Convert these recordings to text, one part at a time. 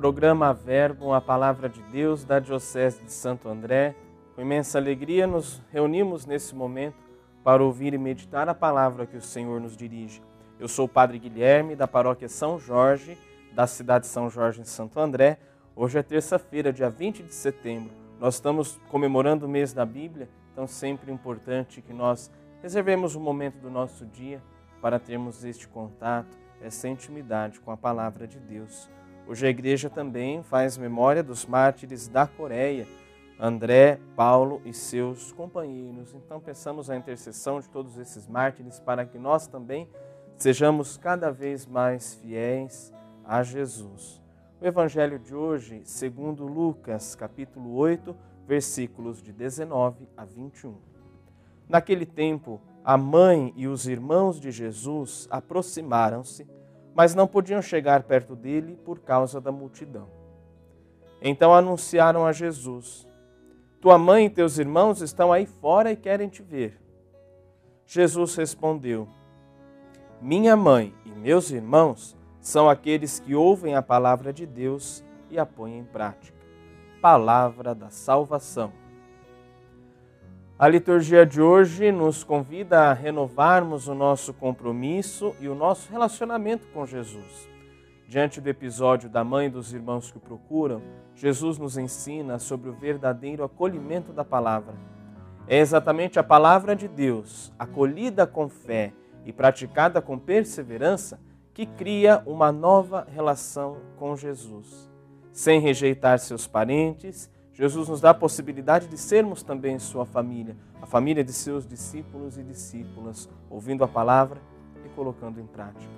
Programa Verbo, a Palavra de Deus da Diocese de Santo André. Com imensa alegria nos reunimos nesse momento para ouvir e meditar a palavra que o Senhor nos dirige. Eu sou o Padre Guilherme, da paróquia São Jorge, da cidade de São Jorge, em Santo André. Hoje é terça-feira, dia 20 de setembro. Nós estamos comemorando o mês da Bíblia, então sempre importante que nós reservemos um momento do nosso dia para termos este contato, essa intimidade com a palavra de Deus. Hoje a igreja também faz memória dos mártires da Coreia, André, Paulo e seus companheiros. Então pensamos a intercessão de todos esses mártires para que nós também sejamos cada vez mais fiéis a Jesus. O evangelho de hoje, segundo Lucas, capítulo 8, versículos de 19 a 21. Naquele tempo, a mãe e os irmãos de Jesus aproximaram-se, mas não podiam chegar perto dele por causa da multidão. Então anunciaram a Jesus: Tua mãe e teus irmãos estão aí fora e querem te ver. Jesus respondeu: Minha mãe e meus irmãos são aqueles que ouvem a palavra de Deus e a põem em prática. Palavra da salvação. A liturgia de hoje nos convida a renovarmos o nosso compromisso e o nosso relacionamento com Jesus. Diante do episódio da mãe e dos irmãos que o procuram, Jesus nos ensina sobre o verdadeiro acolhimento da palavra. É exatamente a palavra de Deus, acolhida com fé e praticada com perseverança, que cria uma nova relação com Jesus. Sem rejeitar seus parentes, Jesus nos dá a possibilidade de sermos também sua família, a família de seus discípulos e discípulas, ouvindo a palavra e colocando em prática.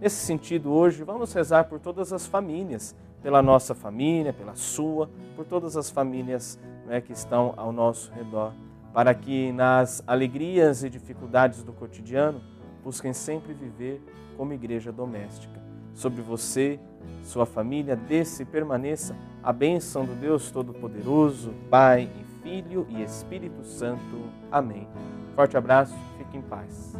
Nesse sentido, hoje, vamos rezar por todas as famílias, pela nossa família, pela sua, por todas as famílias né, que estão ao nosso redor, para que nas alegrias e dificuldades do cotidiano busquem sempre viver como igreja doméstica. Sobre você, sua família, desça e permaneça a bênção do Deus Todo-Poderoso, Pai e Filho e Espírito Santo. Amém. Forte abraço, fique em paz.